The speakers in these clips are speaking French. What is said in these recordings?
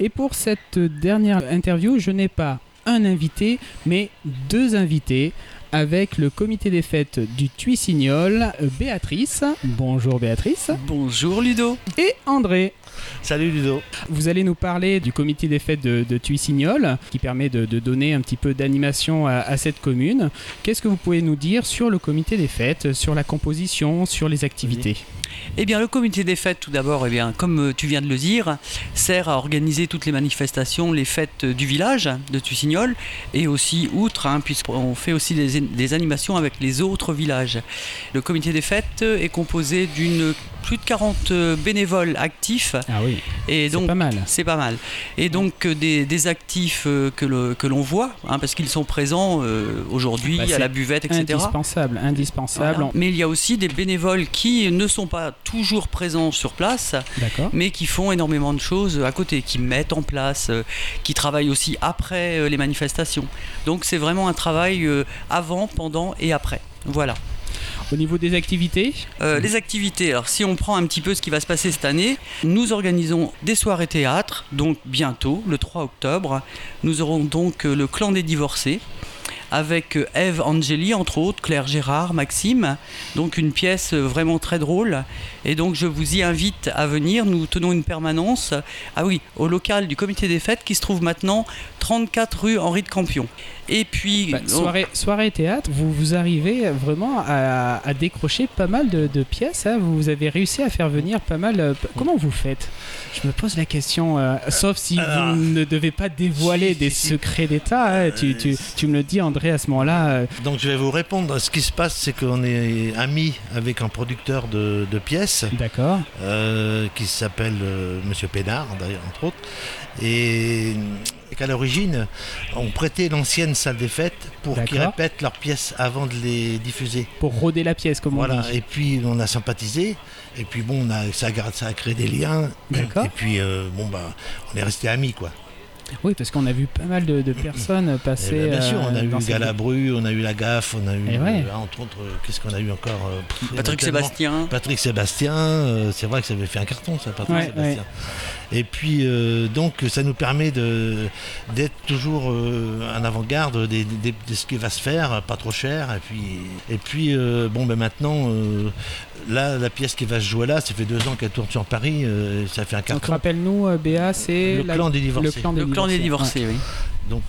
Et pour cette dernière interview, je n'ai pas un invité, mais deux invités avec le comité des fêtes du Tuissignol, Béatrice. Bonjour Béatrice. Bonjour Ludo. Et André. Salut Ludo. Vous allez nous parler du comité des fêtes de, de Tuissignol, qui permet de, donner un petit peu d'animation à, cette commune. Qu'est-ce que vous pouvez nous dire sur le comité des fêtes, sur la composition, sur les activités? Eh bien, le comité des fêtes, tout d'abord, eh bien, comme euh, tu viens de le dire, sert à organiser toutes les manifestations, les fêtes du village de Tussignol, et aussi outre, hein, puisqu'on fait aussi des, des, animations avec les autres villages. Le comité des fêtes est composé d'une plus de 40 euh, bénévoles actifs. Ah oui. Et donc, c'est pas mal. C'est pas mal. Et donc euh, des, actifs euh, que, que l'on voit, hein, parce qu'ils sont présents aujourd'hui bah, à la buvette, etc. Indispensable, indispensable. Mais il y a aussi des bénévoles qui ne sont pas toujours présents sur place, mais qui font énormément de choses à côté, qui mettent en place, qui travaillent aussi après les manifestations. Donc c'est vraiment un travail avant, pendant et après. Voilà. Au niveau des activités euh, Les activités, alors si on prend un petit peu ce qui va se passer cette année, nous organisons des soirées théâtre, donc bientôt, le 3 octobre. Nous aurons donc euh, le clan des divorcés avec euh, Eve Angeli, entre autres, Claire Gérard, Maxime. Donc une pièce vraiment très drôle. Et donc je vous y invite à venir. Nous tenons une permanence, ah oui, au local du comité des fêtes qui se trouve maintenant 34 rue Henri de Campion. Et puis. Bah, soirée, soirée théâtre, vous, vous arrivez vraiment à, décrocher pas mal de, pièces. Hein. Vous avez réussi à faire venir pas mal. Euh, comment vous faites? Je me pose la question, euh, sauf si vous ne devez pas dévoiler des secrets d'État. Hein. tu, tu, tu, me le dis, André, à ce moment-là. Euh. Donc je vais vous répondre. Ce qui se passe, c'est qu'on est amis avec un producteur de, pièces. D'accord. qui s'appelle Monsieur Pénard, d'ailleurs, entre autres. Et qu'à l'origine, on prêtait l'ancienne salle des fêtes pour qu'ils répètent leurs pièces avant de les diffuser. Pour roder la pièce, comme voilà. on dit. Et puis on a sympathisé. Et puis bon, on a, ça, a, ça a créé des liens. D'accord. Et puis euh, bon bah, on est resté amis quoi. Oui, parce qu'on a vu pas mal de, personnes passer. Eh ben, bien sûr, on a euh, eu Galabru, on a eu La Gaffe, on a eu, euh, entre autres, qu'est-ce qu'on a eu encore Patrick Sébastien. Patrick Sébastien, c'est vrai que ça avait fait un carton, ça, Patrick Sébastien. Et puis, euh, donc, ça nous permet d'être toujours euh, en avant-garde de, ce qui va se faire, pas trop cher. Et puis, et puis euh, bon, ben maintenant, là, la pièce qui va se jouer là, ça fait deux ans qu'elle tourne sur Paris, ça fait un carton. Donc, rappelle-nous, Béa, c'est le, clan des divorcés. Le clan des, divorcés, oui. Donc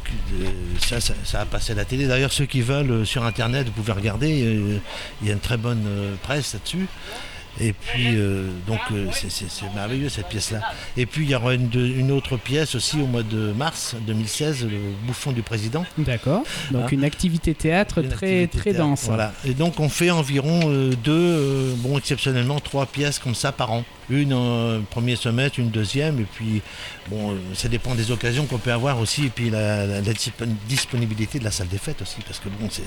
ça, ça, a passé à la télé. D'ailleurs, ceux qui veulent sur Internet, vous pouvez regarder. il y a une très bonne presse là-dessus. Et puis, euh, donc, euh, c'est merveilleux cette pièce-là. Et puis, il y aura une, autre pièce aussi au mois de mars 2016, Le Bouffon du Président. D'accord. Donc, hein une activité théâtre très, très dense. Voilà. Et donc, on fait environ euh, deux, bon, exceptionnellement, trois pièces comme ça par an. Une en premier semestre, une deuxième, et puis, bon, ça dépend des occasions qu'on peut avoir aussi, et puis la, disponibilité de la salle des fêtes aussi, parce que bon, c'est.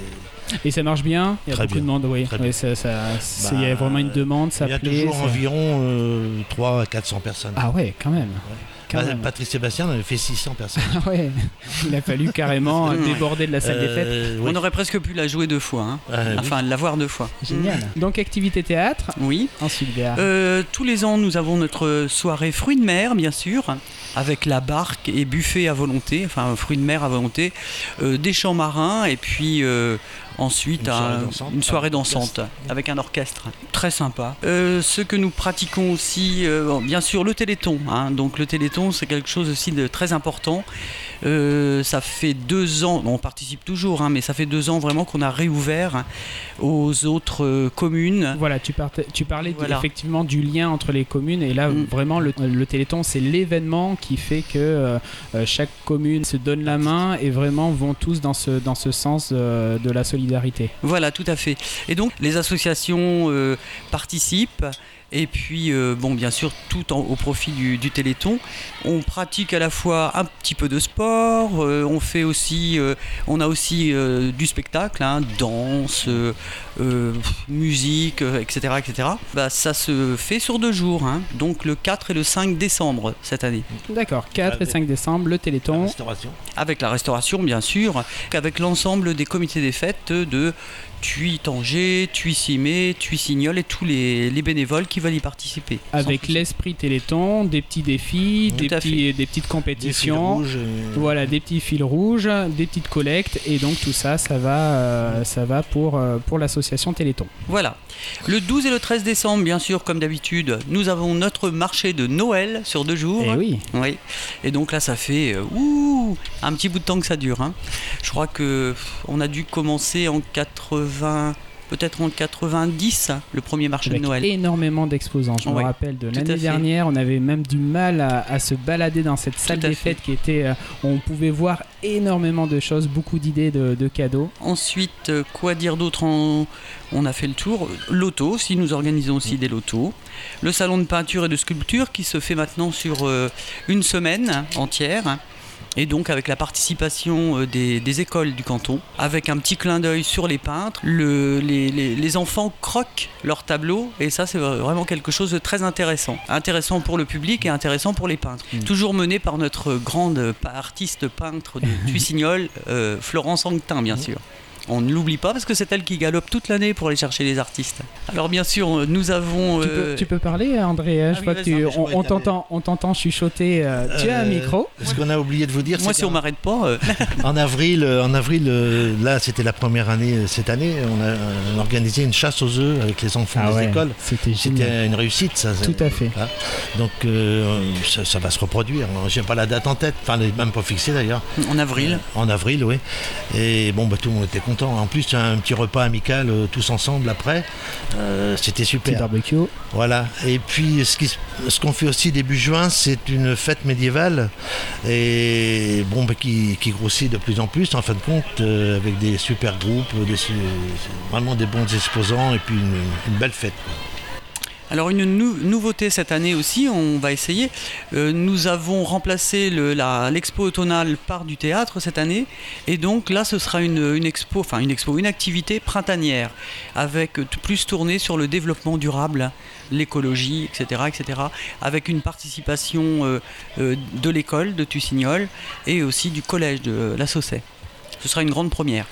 Et ça marche bien? Il y a Très beaucoup de monde, oui. ça, il y a vraiment une demande, il y a toujours environ 3 euh, à 400 personnes. Ah ouais, quand même. Patrice Sébastien en avait fait 600 personnes. Ah ouais, il a fallu carrément déborder de la salle des fêtes. Euh, On aurait presque pu la jouer deux fois, hein. enfin la voir deux fois. Génial. Donc activité théâtre. Oui. Ensuite, euh, tous les ans, nous avons notre soirée fruits de mer, bien sûr, avec la barque et buffet à volonté, enfin fruits de mer à volonté, des champs marins et puis Ensuite, une soirée dansante, avec un orchestre très sympa. Euh, ce que nous pratiquons aussi, euh, bien sûr, le téléthon. Hein. donc le téléthon, c'est quelque chose aussi de très important. Euh, ça fait deux ans, on participe toujours, hein, mais ça fait deux ans vraiment qu'on a réouvert aux autres communes. Voilà, tu, tu parlais effectivement du lien entre les communes, et là mm. vraiment le, Téléthon, c'est l'événement qui fait que chaque commune se donne la main et vraiment vont tous dans ce, dans ce sens de la solidarité voilà, tout à fait. Et donc, les associations euh, participent. Et puis, euh, bon, bien sûr, tout au profit du, Téléthon. On pratique à la fois un petit peu de sport, euh, on fait aussi, on a aussi du spectacle, hein, danse, musique, etc., etc. Bah, ça se fait sur deux jours, hein. donc le 4 et le 5 décembre cette année. D'accord, 4 et 5 décembre, le Téléthon. Avec la restauration, bien sûr, avec l'ensemble des comités des fêtes de Tuy Tanger, Tuy Cimé, Tuy Signol et tous les, bénévoles qui veulent y participer. Avec l'esprit Téléthon, des petits défis, des, des, petites compétitions, voilà, des petits fils rouges, des petites collectes et donc tout ça, ça va, euh, ça va pour, euh, pour l'association Téléthon. Voilà. Le 12 et le 13 décembre, bien sûr, comme d'habitude, nous avons notre marché de Noël sur deux jours. Et eh oui. oui. Et donc là, ça fait euh, ouh, un petit bout de temps que ça dure. Hein. Je crois que on a dû commencer en 80 peut-être en 90, le premier marché de Noël. Énormément d'exposants. Je me rappelle de l'année dernière, on avait même du mal à, se balader dans cette salle des fêtes qui était. Euh, on pouvait voir énormément de choses, beaucoup d'idées, de, cadeaux. Ensuite, euh, quoi dire d'autre On a fait le tour. L'auto, si nous organisons aussi des lotos. Le salon de peinture et de sculpture qui se fait maintenant sur euh, une semaine entière et donc avec la participation euh, des, écoles du canton, avec un petit clin d'œil sur les peintres, les, enfants croquent leurs tableaux et ça c'est vraiment quelque chose de très intéressant. Intéressant pour le public et intéressant pour les peintres. Mm. Toujours mené par notre grande artiste peintre de Tuissignol, euh, Florence Anquetin bien mm. sûr. On ne l'oublie pas parce que c'est elle qui galope toute l'année pour aller chercher les artistes. Alors bien sûr, nous avons. Tu, peux, euh, parler, André. Hein, je que on, t'entend, on t'entend chuchoter. Euh, tu as un euh, micro. Ce qu'on a oublié de vous dire. Moi, si on m'arrête pas. en avril, en avril, là, c'était la première année cette année. On a, organisé une chasse aux œufs avec les enfants ah des écoles. C'était, c'était une réussite, ça. Tout à fait. Donc ça, va se reproduire. J'ai pas la date en tête. Enfin, même pas fixée d'ailleurs. En avril. en avril, oui. Et bon, bah, tout le monde était content en plus, un petit repas amical euh, tous ensemble après. Euh, c'était super. barbecue. Voilà. Et puis, ce qu'on fait aussi début juin, c'est une fête médiévale et bon, bah, qui, grossit de plus en plus en fin de compte, euh, avec des super groupes, vraiment des bons exposants et puis une, belle fête. Alors une nouveauté cette année aussi, on va essayer. Euh, nous avons remplacé l'expo automnale par du théâtre cette année, et donc là ce sera une, expo, enfin une expo, une activité printanière avec plus tournée sur le développement durable, l'écologie, etc., etc., avec une participation euh, euh, de l'école de Tussignol et aussi du collège de la Saussay. Ce sera une grande première.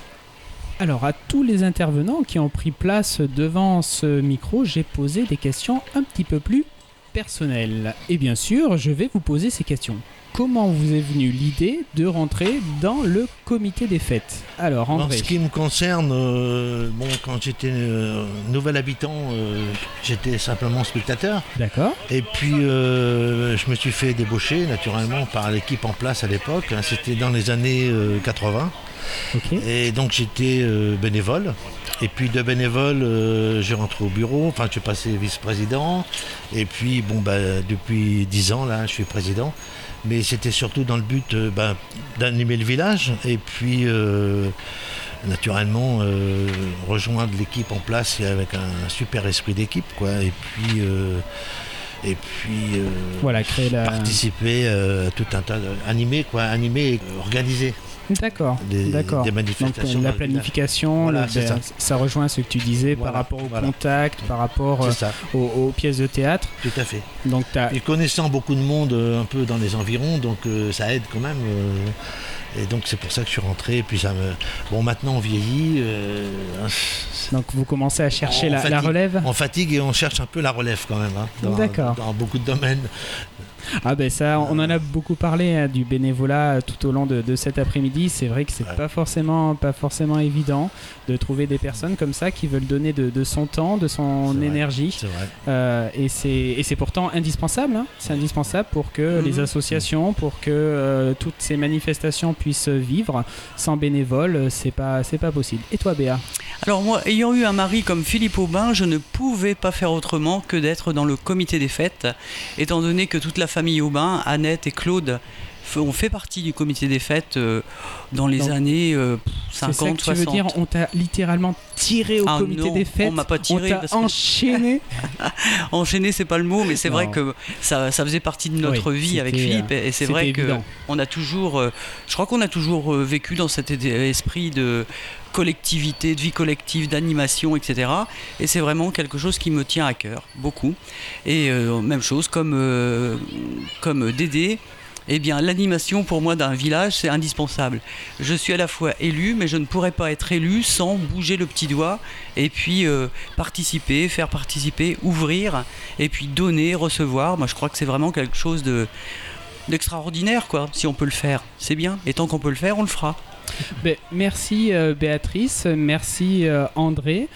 Alors à tous les intervenants qui ont pris place devant ce micro, j'ai posé des questions un petit peu plus personnelles. Et bien sûr, je vais vous poser ces questions. Comment vous est venue l'idée de rentrer dans le comité des fêtes? Alors, En ce qui me concerne, euh, bon, quand j'étais euh, nouvel habitant, euh, j'étais simplement spectateur. D'accord. Et puis, je me suis fait débaucher naturellement par l'équipe en place à l'époque. Hein. C'était dans les années 80. Et donc j'étais euh, bénévole. Et puis de bénévole, euh, j'ai rentré au bureau, enfin je suis passé vice-président. Et puis bon bah depuis dix ans là, je suis président. Mais c'était surtout dans le but euh, bah, d'animer le village et puis naturellement rejoindre l'équipe en place avec un, super esprit d'équipe quoi. Et puis et puis voilà, créer la... participer à tout un tas d'animés quoi, animer et organiser. D'accord. D'accord. Des manifestations. Donc, la planification, ça. rejoint ce que tu disais par rapport au contact, par rapport euh, aux, pièces de théâtre. Tout à fait. Donc, Et connaissant beaucoup de monde euh, un peu dans les environs, donc euh, ça aide quand même. Et donc c'est pour ça que je suis rentré. Et puis ça me... Bon, maintenant on vieillit. donc vous commencez à chercher la, relève? On fatigue et on cherche un peu la relève quand même. Hein, D'accord. Dans beaucoup de domaines. Ah ben ça, on en a beaucoup parlé hein, du bénévolat tout au long de, cet après-midi. C'est vrai que c'est pas forcément pas forcément évident de trouver des personnes comme ça qui veulent donner de, son temps, de son énergie. Euh, et c'est pourtant indispensable. Hein. C'est indispensable pour que mhm. les associations, pour que euh, toutes ces manifestations puissent vivre. Sans bénévoles, c'est pas c'est pas possible. Et toi, Béa? Alors moi, ayant eu un mari comme Philippe Aubin, je ne pouvais pas faire autrement que d'être dans le comité des fêtes, étant donné que toute la famille Aubin, Annette et Claude, ont fait partie du comité des fêtes euh, dans les années 50, euh, ça que Tu veux dire, on t'a littéralement tiré au ah comité des fêtes On m'a pas tiré. On t'a enchaîné. enchaîné, c'est pas le mot, mais c'est vrai que ça, ça, faisait partie de notre vie avec Philippe, et c'est vrai que on a toujours, euh, je crois qu'on a toujours vécu dans cet esprit de collectivité, de vie collective, d'animation, etc. Et c'est vraiment quelque chose qui me tient à cœur, beaucoup. Et même chose comme, comme Dédé, eh bien l'animation pour moi d'un village c'est indispensable. Je suis à la fois élu, mais je ne pourrais pas être élu sans bouger le petit doigt et puis euh, participer, faire participer, ouvrir et puis donner, recevoir. Moi je crois que c'est vraiment quelque chose de d'extraordinaire quoi. Si on peut le faire, c'est bien. Et tant qu'on peut le faire, on le fera. Ben, merci euh, Béatrice, merci euh, André.